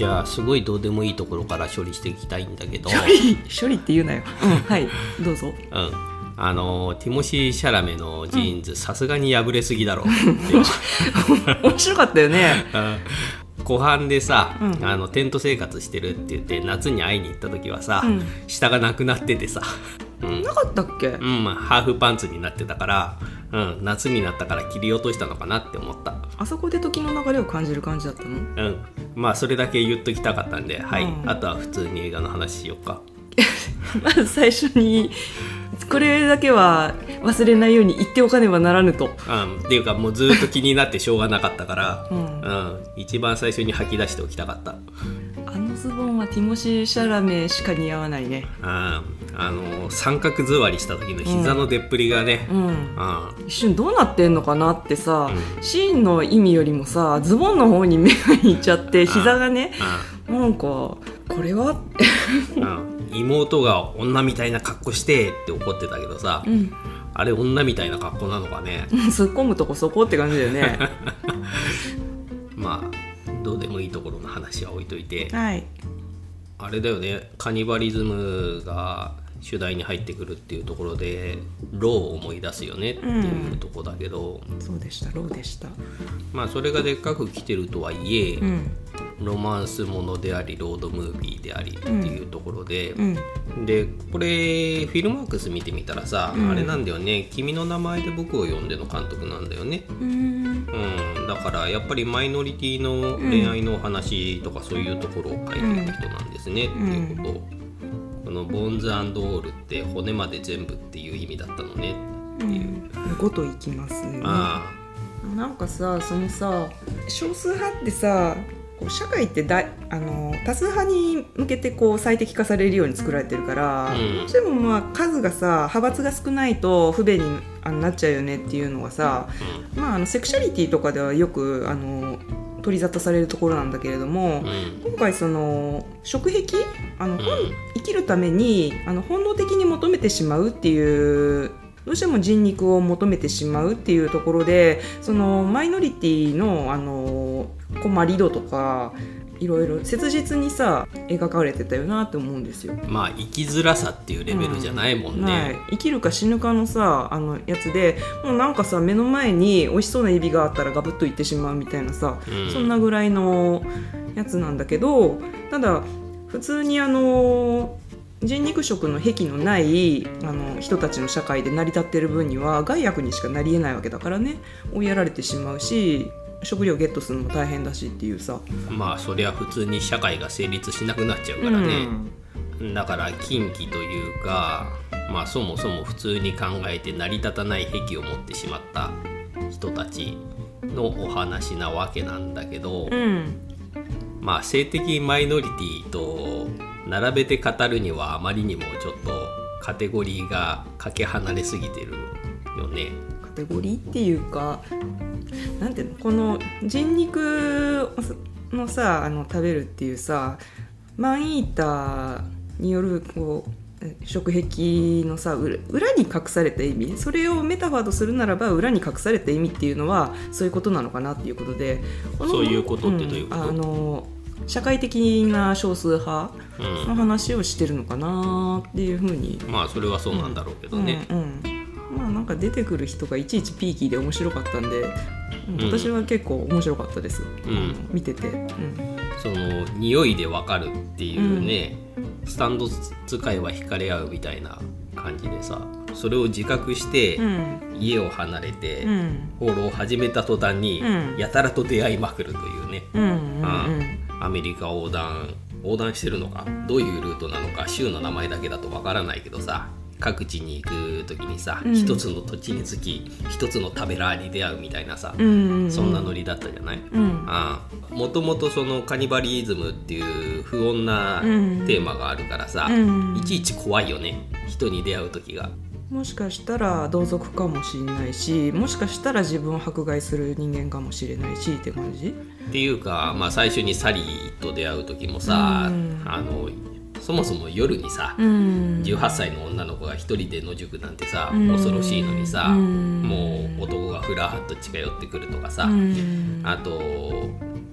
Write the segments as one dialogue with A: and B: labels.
A: じゃあすごいどうでもいいところから処理していきたいんだけど。
B: 処 理処理って言うなよ、うん、はい。どうぞ。
A: うん。あのティモシー・シャラメのジーンズさすがに破れすぎだろ
B: 面白かったよね。
A: 後半でさ、
B: うん。
A: あのテント生活してるって言って夏に会いに行った時はさ、
B: うん。
A: 下がなくなっててさ、うん。
B: なかったっけ？
A: うんまあ、ハーフパンツになってたから、うん、夏になったから切り落としたのかなって思った。
B: あそこで時の流れを感じる感じだったの？
A: うん。まあそれだけ言っときたかったんで、はい。
B: うん。
A: あとは普通に映画の話しようか。
B: まず最初にこれだけは忘れないように言っておかねばならぬと、
A: うん、っていうかもうずっと気になってしょうがなかったから、
B: うん。
A: うん、一番最初に吐き出しておきたかった、
B: あのズボンはティモシー・シャラメしか似合わないね。
A: うん、あの三角座りした時の膝の出っぷりがね、
B: うん。
A: うん
B: 一瞬どうなってんのかなってさ、
A: う
B: シーンの意味よりもさズボンの方に目がいっちゃって膝がねなんかこれは？
A: 妹が女みたいな格好してって怒ってたけどさ、
B: うん。
A: あれ女みたいな格好なのかね。
B: 突っ込むとこそこって感じだよね。
A: まあどうでもいいところの話は置いといて。
B: はい。
A: あれだよね。カニバリズムが主題に入ってくるっていうところでローを思い出すよねっていうところだけど、
B: そうでした。ローでした。
A: まあそれがでっかく来てるとはいえ、
B: うん。
A: ロマンスものでありロードムービーでありっていうところで、
B: うん。
A: でこれフィルマークス見てみたらさ、
B: うん。
A: あれなんだよね「君の名前で僕を呼んで」の監督なんだよね、
B: うん。
A: うん、だからやっぱりマイノリティの恋愛のお話とかそういうところを書いてる人なんですね、っていうことをこの「ボーンズオール」って骨まで全部っていう意味だったのねっていう、
B: ごといきますね。
A: あ
B: なんかさそのさ少数派ってさこう社会ってだあの多数派に向けてこう最適化されるように作られてるから、
A: うん。
B: どうしてもまあ数がさ派閥が少ないと不便になっちゃうよねっていうのがさ、まあ、あのセクシャリティとかではよくあの取り沙汰されるところなんだけれども、
A: うん。うん
B: 今回その食癖？あの、
A: うん。
B: 生きるためにあの本能的に求めてしまうっていうどうしても人肉を求めてしまうっていうところでそのマイノリティのあの困り度とかいろいろ切実にさ描かれてたよなって思うんですよ。
A: まあ生きづらさっていうレベルじゃないもん
B: はい。
A: ね、、
B: 生きるか死ぬかのさあのやつでもうなんかさ目の前に美味しそうなエビがあったらガブッといってしまうみたいなさ、
A: うん。
B: そんなぐらいのやつなんだけどただ普通にあの人肉食の癖のないあの人たちの社会で成り立ってる分には害悪にしかなりえないわけだからね。追いやられてしまうし食料ゲットするのも大変だしっていうさ。
A: まあそりゃ普通に社会が成立しなくなっちゃうからね、だから禁忌というかまあそもそも普通に考えて成り立たない癖を持ってしまった人たちのお話なわけなんだけど、
B: うん
A: まあ性的マイノリティと並べて語るにはあまりにもちょっとカテゴリーがかけ離れすぎてるよね。
B: カテゴリーっていうかなんていうのこの人肉のさあの食べるっていうさマンイーターによるこうえ食癖のさ裏裏に隠された意味それをメタファーとするならば裏に隠された意味っていうのはそういうことなのかなっていうことで
A: そういうことってどういうこと？
B: んあの社会的な少数派
A: うん。
B: の話をしてるのかなっていうふうに
A: まあそれはそうなんだろうけどね。
B: うんうん。まあなんか出てくる人がいちいちピーキーで面白かったんで、私は結構面白かったです、
A: ん。
B: 見てて、うん。
A: その匂いでわかるっていうね、スタンド使いは惹かれ合うみたいな感じでさそれを自覚して
B: うん。
A: 家を離れて
B: うん。
A: 放浪を始めた途端に
B: うん。
A: やたらと出会いまくるというね、
B: うんうん
A: あアメリカ横断横断してるのかどういうルートなのか州の名前だけだとわからないけどさ各地に行く時にさ
B: うん。
A: 一、つの土地につき一つの食べラーに出会うみたいなさ、
B: うんうんうん。
A: そんなノリだったじゃない、
B: うん。
A: ああ。もともとそのカニバリズムっていう不穏な
B: うん。
A: テーマがあるからさ、
B: うん。
A: いちいち怖いよね人に出会う時が。
B: もしかしたら同族かもしれないしもしかしたら自分を迫害する人間かもしれないしって感じ？
A: っていうか、まあ、最初にサリーと出会う時もさ、
B: うん。
A: あのそもそも夜にさ、
B: うん。
A: 18歳の女の子が一人で野宿なんてさ、
B: うん。
A: 恐ろしいのにさ、
B: うん。
A: もう男がふらっと近寄ってくるとかさ、
B: うん。
A: あと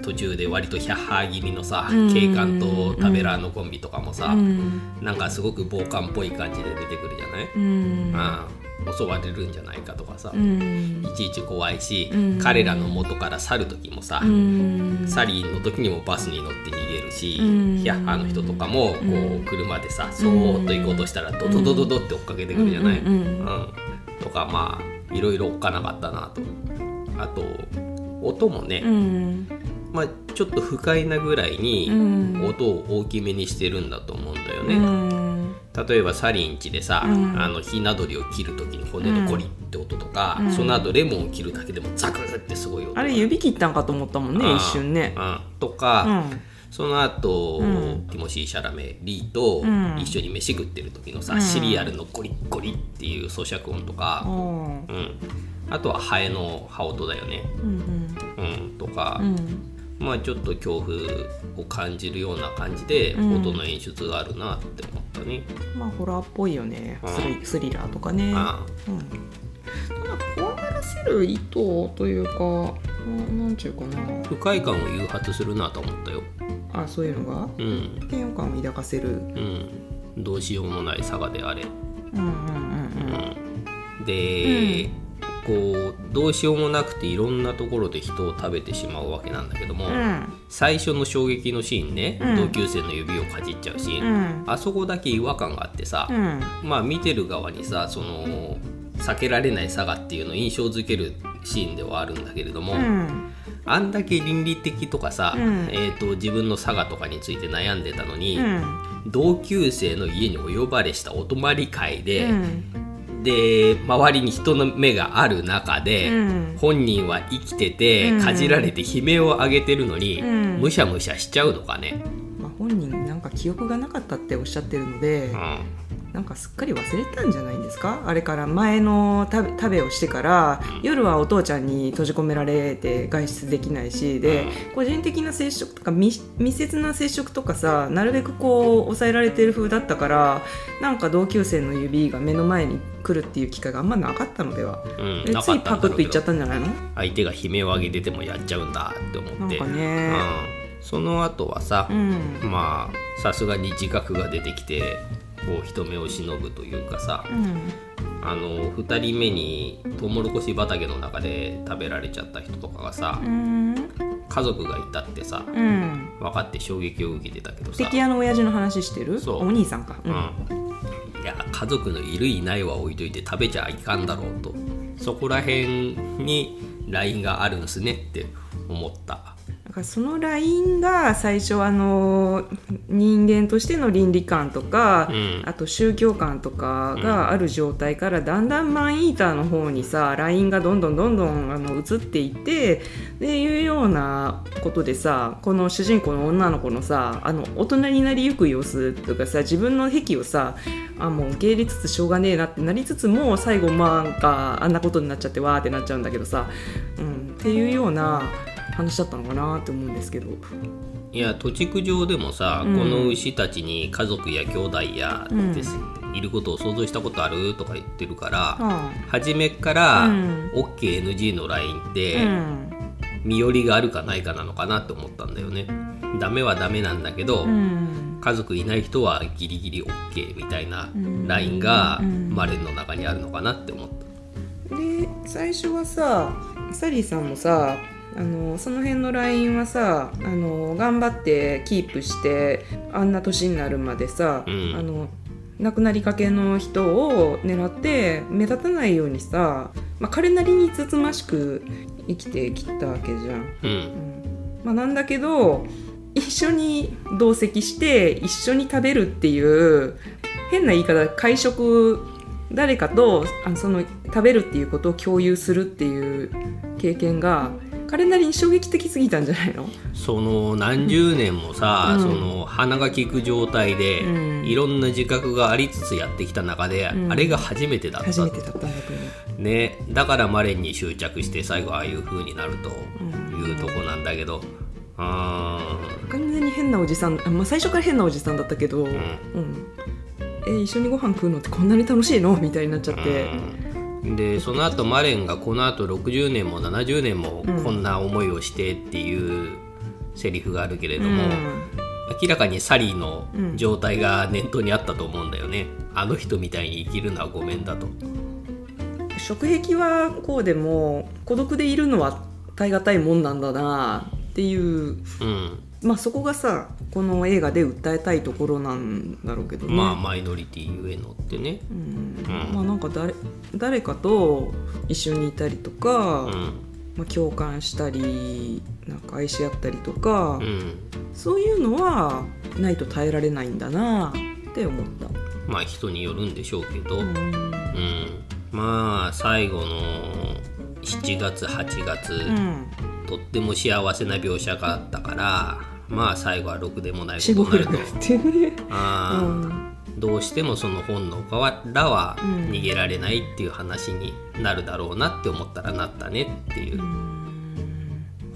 A: 途中で割とヒャッハー気味のさ
B: うん。
A: 警官とタベラーのコンビとかもさ、
B: うん。
A: なんかすごく暴漢っぽい感じで出てくるじゃない、
B: うん。
A: ああ襲われるんじゃないかとかさ、
B: うん。
A: いちいち怖いし、
B: うん。
A: 彼らの元から去る時もさ、
B: うん。
A: サリーの時にもバスに乗って逃げるし、
B: うん。
A: ヒャッハーの人とかもこ
B: う
A: うん車でさそーっと行こうとしたらドドドドドって追っかけてくるじゃない、
B: うん
A: とかまあいろいろおっかなかったなと。あと音もね、
B: うん。
A: まあ、ちょっと不快なぐらいに
B: うん。
A: 音を大きめにしてるんだと思うんだよ
B: う
A: ね、
B: ん
A: 例えばサリンチでさ、
B: うん。
A: あのひな鳥を切る時の骨のコリって音とか、
B: うん。
A: その後レモンを切るだけでもザクってすごい音が。
B: あれ指切ったんかと思ったもんね一瞬ね。
A: うんと
B: う
A: か、
B: ん。
A: その後、
B: うん。
A: ティモシー・シャラメリーと
B: うん。
A: 一緒に飯食ってる時のさ、
B: うん。
A: シリアルのゴリッゴリっていう咀嚼音とか、
B: うん
A: うん、あとはハエの羽音だよね、
B: うん。
A: うん、とか、
B: うん
A: まあちょっと恐怖を感じるような感じで
B: うん。
A: 音の演出があるなって思ったね。
B: まあホラーっぽいよね。
A: うん。
B: スリスリラーとかね。
A: あ
B: うん。ただ怖がらせる意図というかななんちゅうかな。
A: 不快感を誘発するなと思ったよ。
B: あそういうのが？
A: うん、
B: 嫌悪感を抱かせる。
A: うん、どうしようもない差がであれ。
B: うんうん
A: うん、で、こうどうしようもなくていろんなところで人を食べてしまうわけなんだけども、
B: うん。うん
A: 最初の衝撃のシーンね、
B: うん。
A: 同級生の指をかじっちゃうシーン、
B: うん。
A: あそこだけ違和感があってさ、
B: うん。
A: まあ見てる側にさその避けられない差がっていうのを印象づけるシーンではあるんだけれども、
B: うん。
A: あんだけ倫理的とかさ、
B: うん。
A: えー、と自分の差がとかについて悩んでたのに、
B: うん。
A: 同級生の家にお呼ばれしたお泊まり会で、
B: うん
A: で周りに人の目がある中で、
B: うん。
A: 本人は生きてて、
B: うん。
A: かじられて悲鳴を上げてるのに、
B: うん。
A: むしゃむしゃしちゃうのかね。
B: まあ、本人なんか記憶がなかったっておっしゃってるので
A: うん
B: なんかすっかり忘れたんじゃないんですか？あれから前の食べ食べをしてから夜はお父ちゃんに閉じ込められて外出できないしで個人的な接触とか密密接な接触とかさなるべくこう抑えられてる風だったからなんか同級生の指が目の前に来るっていう機会があんまなかったのでは。
A: うん。
B: でついパクッといっちゃったんじゃないの？
A: 相手が悲鳴を上げててもやっちゃうんだって思って。
B: なんかね。
A: うん、その後はさ
B: う、ん。
A: まあさすがに自覚が出てきてこう人目を忍ぶというかさ
B: うん。
A: あの2人目にトウモロコシ畑の中で食べられちゃった人とかがさ
B: うん。
A: 家族がいたってさ
B: うん。
A: 分かって衝撃を受けてたけどさ、
B: 敵屋の親父の話してる？
A: そう。
B: お兄さんか。
A: うん、いや家族のいるいないは置いといて食べちゃいかんだろうと。そこら辺に LINE があるんですねって思った。
B: だからそのラインが最初あの人間としての倫理観とか、
A: うん。
B: あと宗教観とかがある状態からだんだんマンイーターの方にさラインがどんどんどんどんあの移っていってっていうようなことでさこの主人公の女の子のさあの大人になりゆく様子とかさ自分の癖をさあもう受け入れつつしょうがねえなってなりつつも最後まあなんかあんなことになっちゃってわーってなっちゃうんだけどさ、うん、っていうような話だったのかなって思うんですけど。
A: いや土地区上でもさ、
B: うん。
A: この牛たちに家族や兄弟や
B: うん。
A: です、いることを想像したことあるとか言ってるから、
B: あ
A: 初めから
B: うん。
A: OKNG の LINE って、
B: うん。
A: 身寄りがあるかないかなのかなって思ったんだよね。ダメはダメなんだけど、
B: うん。
A: 家族いない人はギリギリ OK みたいな
B: うん。
A: ラインが
B: うん。
A: マレンの中にあるのかなって思った。
B: で最初はさサリーさんもさあのその辺のラインはさあの頑張ってキープしてあんな年になるまでさ、
A: うん。
B: あの亡くなりかけの人を狙って目立たないようにさ、まあ、彼なりにつつましく生きてきたわけじゃん。
A: うん。
B: うん。まあ、なんだけど一緒に同席して一緒に食べるっていう変な言い方会食誰かとあのその食べるっていうことを共有するっていう経験が彼なりに衝撃的すぎたんじゃないの？
A: その何十年もさ、
B: うん。
A: その鼻が利く状態で、
B: うん。
A: いろんな自覚がありつつやってきた中で、
B: うん。
A: あれが初めてだった
B: 初めてだったんだ。
A: ねだからマレンに執着して最後ああいう風になるというとこなんだけどあ
B: 完全に変なおじさん、あまあ、最初から変なおじさんだったけど、うん。え一緒にご飯食うのってこんなに楽しいの？みたいになっちゃって、
A: うんでその後マレンがこの後60年も70年も
B: うん。
A: こんな思いをしてっていうセリフがあるけれども、明らかにサリーの状態が念頭にあったと思うんだよね、あの人みたいに生きるのはごめんだと。
B: 食癖はこうでも孤独でいるのは耐え難いもんなんだなっていう、
A: うん。
B: まあそこがさこの映画で訴えたいところなんだろうけどね。
A: まあマイノリティゆえのってね。
B: うん。
A: うん。
B: まあなんか誰誰かと一緒にいたりとか、
A: うん。
B: まあ、共感したりなんか愛し合ったりとか、
A: うん。
B: そういうのはないと耐えられないんだなって思った。
A: まあ人によるんでしょうけど、
B: う
A: うん。
B: ん
A: まあ最後の7月8月、
B: うん。
A: とっても幸せな描写があったからまあ最後はろくでもないことになると。
B: ってね。
A: あー
B: うん
A: どうしてもその本能からは
B: うん。
A: 逃げられないっていう話になるだろうなって思ったらなったねっていう。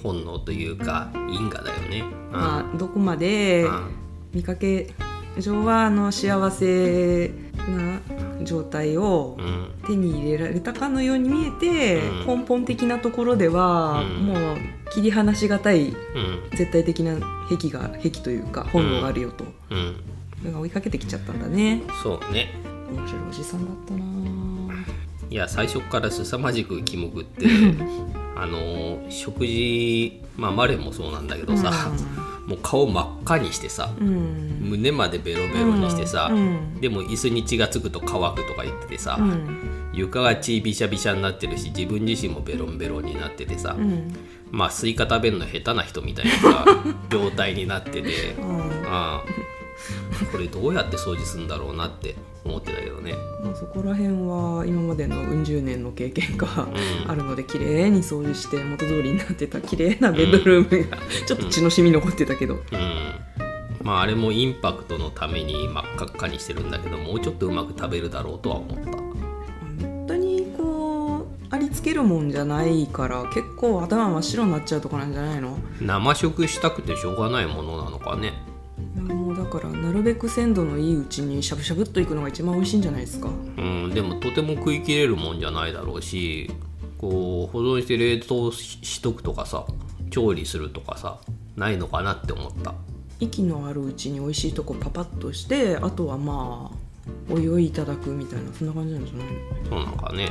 A: 本能というか因果だよね。
B: まあどこまで
A: うん。
B: 見かけ上はあの幸せな状態を
A: うん。
B: 手に入れられたかのように見えて、
A: うん。
B: 根本的なところでは、
A: うん。
B: もう切り離しがたい
A: うん。
B: 絶対的な癖が癖というか本能があるよと、
A: うん。
B: それが追いかけてきちゃったんだね。
A: そうね。
B: 面白いおじさんだったな。い
A: や最初から凄まじくキモくって あの食事まあマレンもそうなんだけどさ、もう顔真っ赤にしてさ
B: うん、うん
A: 胸までベロベロにしてさ、
B: うん。
A: でも椅子に血がつくと乾くとか言っててさ、
B: うん
A: 床が血びしゃびしゃになってるし自分自身もベロンベロンになっててさ、
B: うん。
A: まあスイカ食べるの下手な人みたいなさ 状態になってて
B: うん。
A: ああ。これどうやって掃除するんだろうなって思ってたけどね。
B: まあ、そこら辺は今までのうん十年の経験が
A: うん。
B: あるので綺麗に掃除して元通りになってた綺麗なベッドルームがちょっと血の染み残ってたけど、
A: うん。まああれもインパクトのために真っ赤っかにしてるんだけどもうちょっとうまく食べるだろうとは思った
B: つけるもんじゃないから結構頭真っ白になっちゃうとこなんじゃないの？
A: 生食したくてしょうがないものなのかね。
B: いやもうだからなるべく鮮度のいいうちにしゃぶしゃぶっといくのが一番美味しいんじゃないですか。
A: うんでもとても食い切れるもんじゃないだろうしこう保存して冷凍ししとくとかさ調理するとかさないのかなって思った。
B: 息のあるうちに美味しいとこパパッとしてあとはまあおいおいいただくみたいなそんな感じなんじゃないの？
A: そうなんかね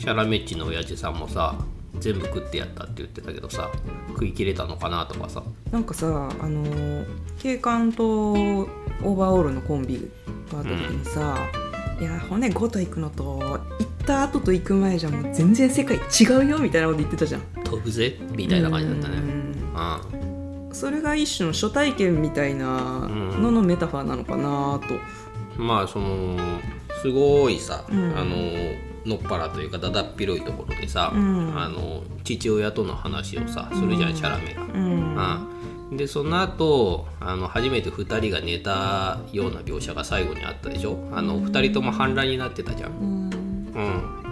A: シャラメッチの親父さんもさ全部食ってやったって言ってたけどさ食い切れたのかなとかさ。
B: なんかさあの警官とオーバーオールのコンビがあった時にさ、いや骨ごと行くのと行った後と行く前じゃもう全然世界違うよみたいなこと言ってたじゃん。
A: 飛ぶぜみたいな感じだったね。
B: うん。
A: うん。
B: それが一種の初体験みたいなののメタファーなのかなと、
A: まあそのすごいさ、
B: うん。
A: あののっぱらというかだだっ広いところでさ、
B: うん。
A: あの父親との話をさするじゃん、シャラメが。
B: うん。
A: うん。でその後あの初めて2人が寝たような描写が最後にあったでしょ？あの2人とも反乱になってたじゃん。
B: うん。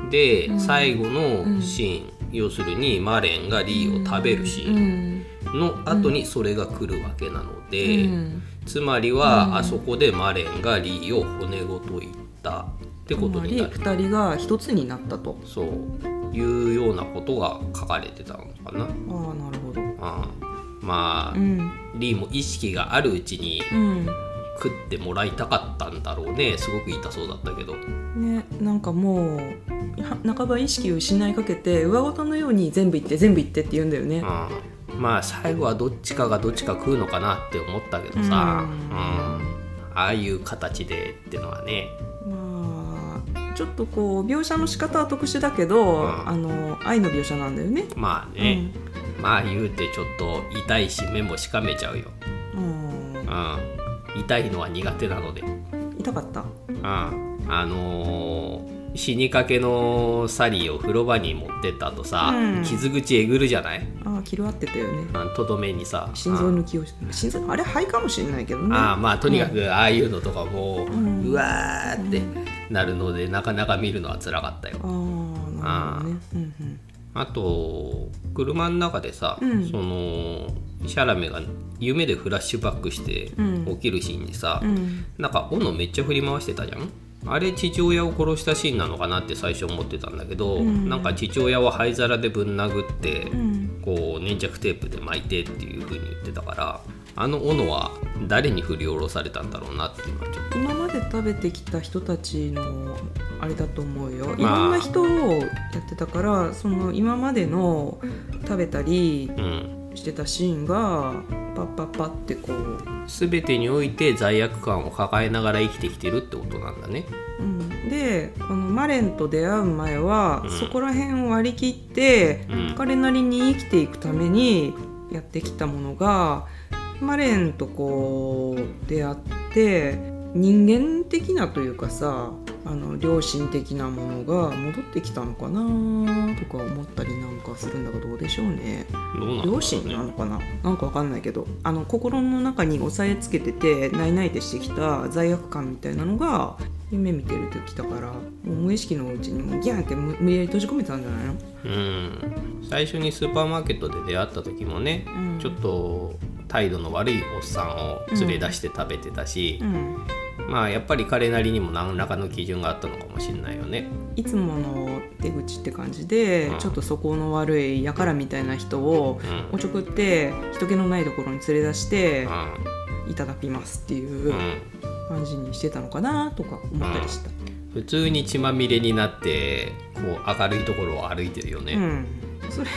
A: うん、で、最後のシーン、要するにマレンがリーを食べるシ
B: う
A: ー
B: ん。
A: ンの後にそれが来るわけなので、
B: うん。
A: つまりはあそこでマレンがリーを骨ごといったってことになる。
B: 2人が一つになったと。
A: そう。いうようなことが書かれてたのかな。
B: ああなるほど。
A: うん、まあ、
B: うん。
A: リーも意識があるうちに
B: うん。
A: 食ってもらいたかったんだろうね。すごく痛そうだったけど。
B: ねなんかもうは半ば意識を失いかけて上ごとのように全部言って全部言ってって言うんだよね。
A: うん、まあ最後はどっちかがどっちか食うのかなって思ったけどさ、
B: う
A: うん。んああいう形でってのはね。
B: まあちょっとこう描写の仕方は特殊だけど、
A: ん。
B: あの愛の描写なんだよね。
A: まあね、まあ言うてちょっと痛いし目もしかめちゃうよ、
B: うん。
A: うん、痛いのは苦手なので、うん、
B: 痛かった？
A: あのー死にかけのサリーを風呂場に持ってった後さ、
B: うん。
A: 傷口えぐるじゃない？
B: ああ気合ってたよね。
A: とどめにさ
B: 心臓抜きをし心臓あれ肺かもしれないけどね。
A: ああまあとにかくああいうのとかも、
B: ん。
A: うわーってなるのでなかなか見るのは辛かったよ。
B: あね。うんうん。
A: あと車の中でさ、
B: うん。
A: そのシャラメが夢でフラッシュバックして
B: うん。
A: 起きるシーンにさ、
B: うん。
A: なんか斧めっちゃ振り回してたじゃん？あれ父親を殺したシーンなのかなって最初思ってたんだけど、
B: ん。
A: なんか父親を灰皿でぶん殴って、
B: うん。
A: こう粘着テープで巻いてっていう風に言ってたからあの斧は誰に振り下ろされたんだろうなっていうのはちょっと。
B: 今まで食べてきた人たちのあれだと思うよ。い
A: まあ。
B: ろんな人をやってたからその今までの食べたり
A: うん。
B: してたシーンがパッパッパってこう、
A: 全てにおいて罪悪感を抱えながら生きてきてるってことなんだね。
B: うん、でこのマレンと出会う前は、
A: うん。
B: そこら辺を割り切って、
A: うん。
B: 彼なりに生きていくためにやってきたものがマレンとこう出会って人間的なというかさあの良心的なものが戻ってきたのかなとか思ったりなんかするんだけどどうでしょうね。
A: どうなんだろう
B: 良心な
A: ね
B: のかな？なんかわかんないけどあの心の中に押さえつけててないないでしてきた罪悪感みたいなのが夢見てる時だからもう無意識のうちにもうギャンって無無理やり閉じ込めたんじゃないの？
A: うん。最初にスーパーマーケットで出会った時もね、
B: うん。
A: ちょっと態度の悪いおっさんを連れ出して食べてたし
B: う、ん。
A: まあやっぱり彼なりにも何らかの基準があったのかもしれないよね。
B: いつもの出口って感じで、
A: うん。
B: ちょっと素行の悪いやからみたいな人を
A: うん。
B: おちょくって人気のないところに連れ出して
A: う
B: いただきますっていうん。感じにしてたのかなとか思ったりした。
A: 普通に血まみれになってこう明るいところを歩いてるよね、
B: うん、それ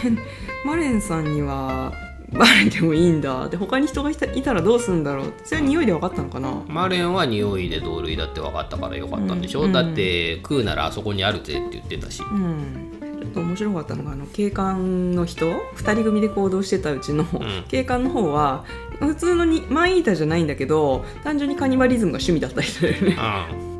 B: マレンさんにはバレてもいいんだ。で他に人がいたいたらどうするんだろう。それは匂いで分かったのかな。
A: マレンは匂いで同類だって分かったからよかったんでしょ、
B: うん。
A: だって食うならあそこにあるぜって言ってたし、
B: うん。ちょっと面白かったのがあの警官の人？2人組で行動してたうちの、
A: ん。
B: 警官の方は普通のにマンイーターじゃないんだけど単純にカニバリズムが趣味だった人だよね。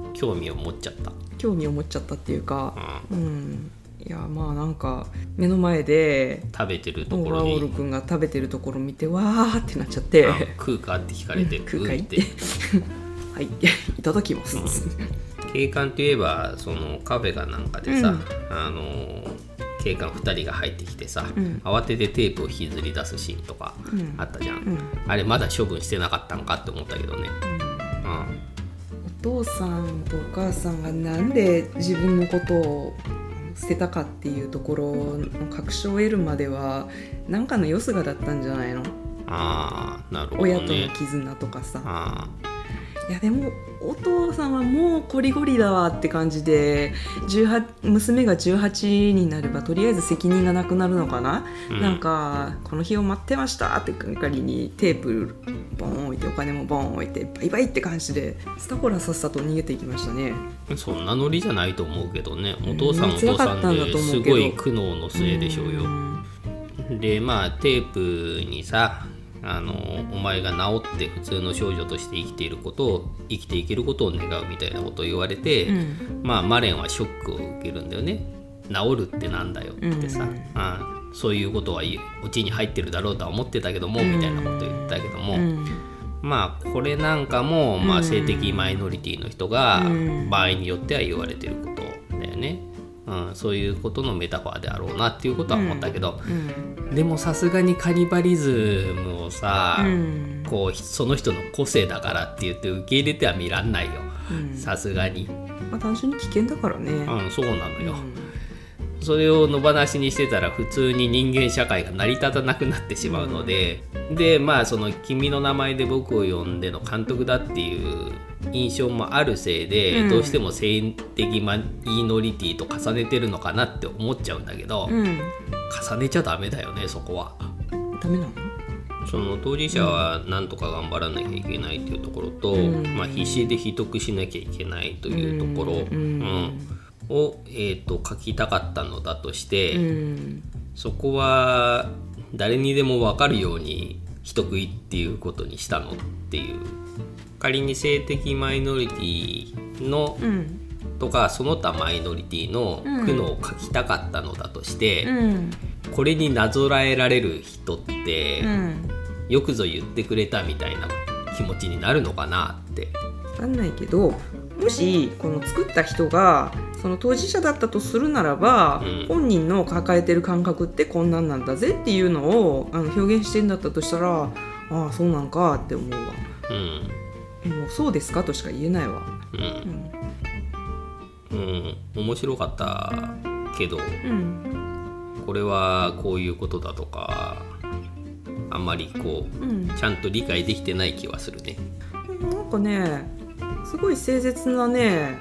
A: うん、興味を持っちゃった、
B: 興味を持っちゃったっていうか。
A: うん、
B: うんいやまあなんか目の前で
A: 食べてるところに。
B: ール君が食べてるところ見てわーってなっちゃって。
A: あ食うかって聞かれて
B: うん食うかって。はい。いただきます、
A: 警官といえばそのカフェかなんかでさ、
B: うん。
A: あの警官2人が入ってきてさ、
B: うん。
A: 慌ててテープを引きずり出すシーンとか
B: うん。
A: あったじゃん、
B: うん。
A: あれまだ処分してなかったのかって思ったけどね、うん、
B: お父さんとお母さんがなんで自分のことを捨てたかっていうところの確証を得るまでは何かのよすがだったんじゃないの？
A: ああなるほど
B: 親との
A: ね
B: 絆とかさ。
A: あ
B: いやでもお父さんはもうコリゴリだわって感じで18娘が18になればとりあえず責任がなくなるのかな、
A: うん。
B: なんかこの日を待ってましたって係にテープボン置いてお金もボン置いてバイバイって感じでスタコラさっさと逃げていきましたね。
A: あそんなノリじゃないと思うけどね。お父さん
B: うん
A: お父さ
B: 辛かったんだ
A: ん
B: と思うけど。
A: ですごい苦悩の末でしょうよ。
B: ん。
A: でまあテープにさあのお前が治って普通の少女として生きていることを生きていけることを願うみたいなことを言われて、
B: うん。
A: まあマレンはショックを受けるんだよね。治るってなんだよってさ、
B: うん。
A: あそういうことはオチに入ってるだろうとは思ってたけども、みたいなことを言ったけども、
B: うん。
A: まあこれなんかも、まあ、性的マイノリティの人が
B: うん。
A: 場合によっては言われてることだよね、うん、そういうことのメタファーであろうなっていうことは思ったけど、
B: うん
A: でもさすがにカニバリズムをさ、
B: うん。
A: こうその人の個性だからって言って受け入れてはみらんないよ。
B: うん。
A: さすがに、
B: まあ、単純に危険だからね、
A: うん、そうなのよ、
B: うん
A: それを野放しにしてたら普通に人間社会が成り立たなくなってしまうので、でまあその「君の名前で僕を呼んで」の監督だっていう印象もあるせいで、
B: うん。
A: どうしても性的マイノリティと重ねてるのかなって思っちゃうんだけど、
B: うん。
A: 重ねちゃダメだよねそこは。
B: ダメなの？
A: その当事者は何とか頑張らなきゃいけないというところと、
B: うん。
A: まあ、必死で秘匿しなきゃいけないというところ、
B: うん。
A: うんを、えー、と書きたかったのだとして、
B: うん。
A: そこは誰にでも分かるように人食いっていうことにしたのっていう仮に性的マイノリティの
B: うん
A: とかその他マイノリティの
B: うん。
A: 苦悩を書きたかったのだとして、
B: うん。
A: これになぞらえられる人って、
B: うん。
A: よくぞ言ってくれたみたいな気持ちになるのかなって。
B: 分かんないけどもしこの作った人がその当事者だったとするならば、
A: うん。
B: 本人の抱えてる感覚ってこんなんなんだぜっていうのをあの表現してんだったとしたらああそうなんかって思うわ。
A: うん。
B: もうそうですかとしか言えないわ。
A: うん。うん、面白かったけど
B: うん。
A: ここれはこういうことだとかあんまりこう、
B: うん。
A: ちゃんと理解できてない気はするね。
B: なんかねすごい誠実なね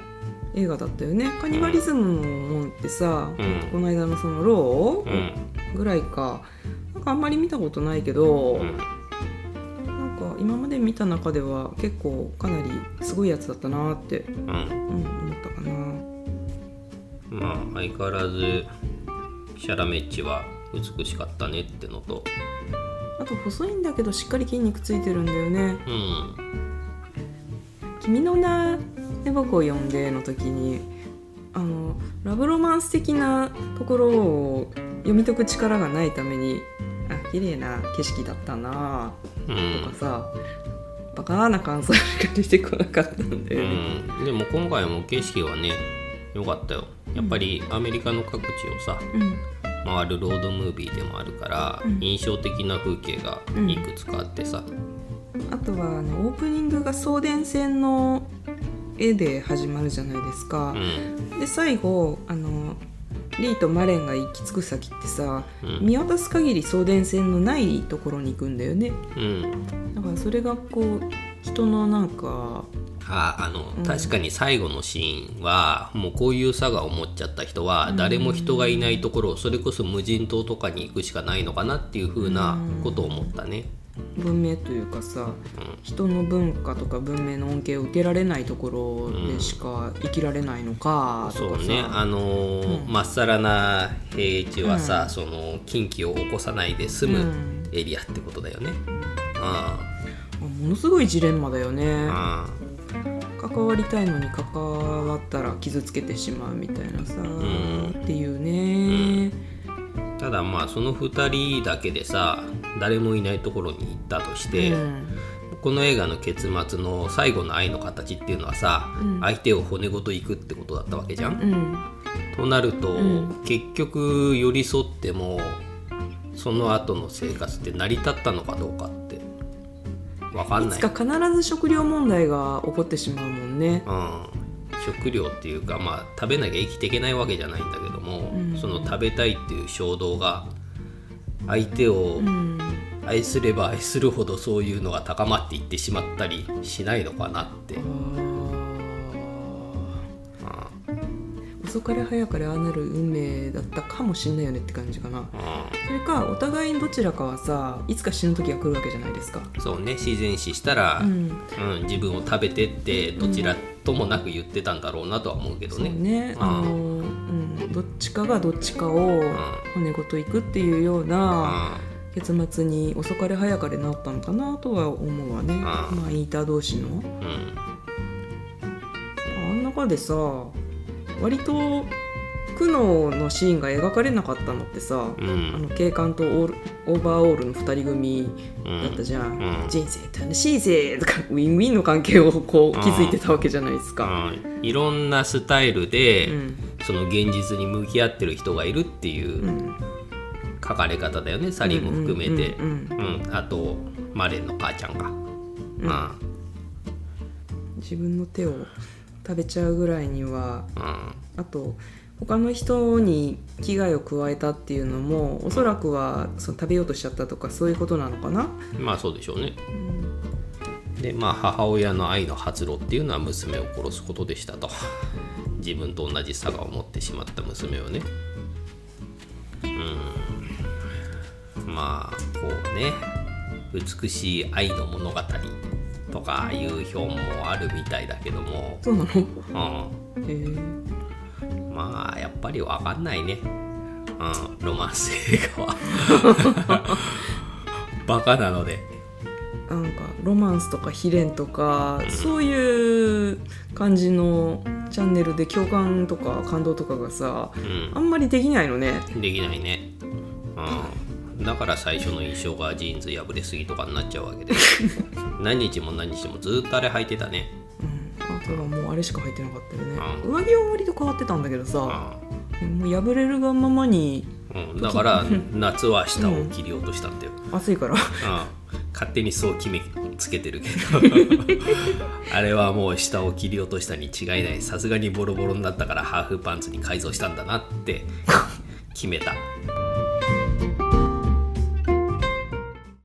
B: 映画だったよね。カニバリズムのもんってさ、
A: うん。
B: この間のそのロ
A: うん。
B: ーぐらいか。なんかあんまり見たことないけど、
A: うん。
B: なんか今まで見た中では結構かなりすごいやつだったなって、
A: うん。
B: うん、思ったかな。
A: まあ相変わらずシャラメッチは美しかったねってのと。
B: あと細いんだけどしっかり筋肉ついてるんだよね。
A: うん「
B: 君の名で僕を呼んで」の時にあのラブロマンス的なところを読み解く力がないためにあ綺麗な景色だったな
A: うん。
B: とかさ、バカな感想しか出てこなかったんだよね、
A: うん、でも今回も景色はね良かったよ。やっぱりアメリカの各地をさ
B: うん。
A: 回るロードムービーでもあるから、
B: うん。
A: 印象的な風景がいくつかあってさ、
B: あとはあのオープニングが送電線の絵で始まるじゃないですか。
A: う、ん。
B: で最後あのリーとマレンが行き着く先ってさ、
A: うん。
B: 見渡す限り送電線のないところに行くんだよね。
A: うん。
B: だからそれがこう人のなんか
A: ああの、
B: うん。
A: 確かに最後のシーンはもうこういう差が思っちゃった人は誰も人がいないところをそれこそ無人島とかに行くしかないのかなっていう風なことを思ったね。
B: 文明というかさ人の文化とか文明の恩恵を受けられないところでしか生きられないのかとかさ、
A: そうね。あのーまっさらな平地はさ、その近畿を起こさないで済む
B: うん。
A: エリアってことだよね。あ
B: ものすごいジレンマだよね。
A: あ
B: 関わりたいのに関わったら傷つけてしまうみたいなさ、
A: ん。
B: っていうね、
A: ただまあその2人だけでさ誰もいないところに行ったとして、
B: うん。
A: この映画の結末の最後の愛の形っていうのはさ、
B: うん。
A: 相手を骨ごと行くってことだったわけじゃん。
B: うん。
A: となると、
B: うん。
A: 結局寄り添ってもその後の生活って成り立ったのかどうかって分かんない。
B: いつか必ず食料問題が起こってしまうもんね。
A: うん、食料っていうか、まあ、食べなきゃ生きていけないわけじゃないんだけども、
B: うん。
A: その食べたいっていう衝動が相手を
B: うん。
A: 愛すれば愛するほどそういうのが高まっていってしまったりしないのかなって、
B: 遅かれ早かれああなる運命だったかもしんないよねって感じかな。
A: う
B: それかお互いにどちらかはさいつか死ぬ時が来るわけじゃないですか。
A: んそうね自然死したら、
B: う
A: うん
B: ん
A: 自分を食べてってどちらともなく言ってたんだろうなとは思うけど
B: そう
A: ね。
B: ね
A: うん。
B: あの、うん、どっちかがどっちかを骨ごといくっていうような結末に遅かれ早かれなったのかなとは思うわね、まあイーター同士の。
A: うんうん。
B: あん中でさ割と苦悩のシーンが描かれなかったのってさ、
A: うん。
B: あの警官とオールオーバーオールの2人組だったじゃん、
A: うん。
B: 人生楽しいぜとかウィンウィンの関係をこう
A: うん
B: 築いてたわけじゃないですか。
A: うん。いろんなスタイルで、
B: うん。
A: その現実に向き合ってる人がいるっていううん。書かれ方だよねサリーも含めて、あとマレンの母ちゃんが、うん。
B: 自分の手を食べちゃうぐらいには
A: うん。
B: あと他の人に危害を加えたっていうのもおそらくはその食べようとしちゃったとかそういうことなのかな？
A: まあそうでしょうね、でまあ母親の愛の発露っていうのは娘を殺すことでしたと。自分と同じ差がを持ってしまった娘をね。うん。まあこうね。美しい愛の物語とかいう表もあるみたいだけども、
B: そうなの？
A: うん、
B: へえ。
A: まあやっぱりわかんないね、うん、ロマンス映画はバカなので。
B: なんかロマンスとか悲恋とかそういう感じのチャンネルで共感とか感動とかがさ
A: う
B: あんまりできないのね。
A: んできないね、うん、だから最初の印象がジーンズ破れすぎとかになっちゃうわけで。何日も何日もずっとあれ履いてたね、
B: うん、あとはもうあれしか入ってなかったよね。
A: う
B: 上着は割と変わってたんだけど
A: う
B: さ
A: ん。
B: もう破れるがままに
A: うん、だから 夏は下を切り落としたんだよ、
B: 暑いから。
A: うん、勝手にそう決めつけてるけど。あれはもう下を切り落としたに違いない。さすがにボロボロになったからハーフパンツに改造したんだなって決めた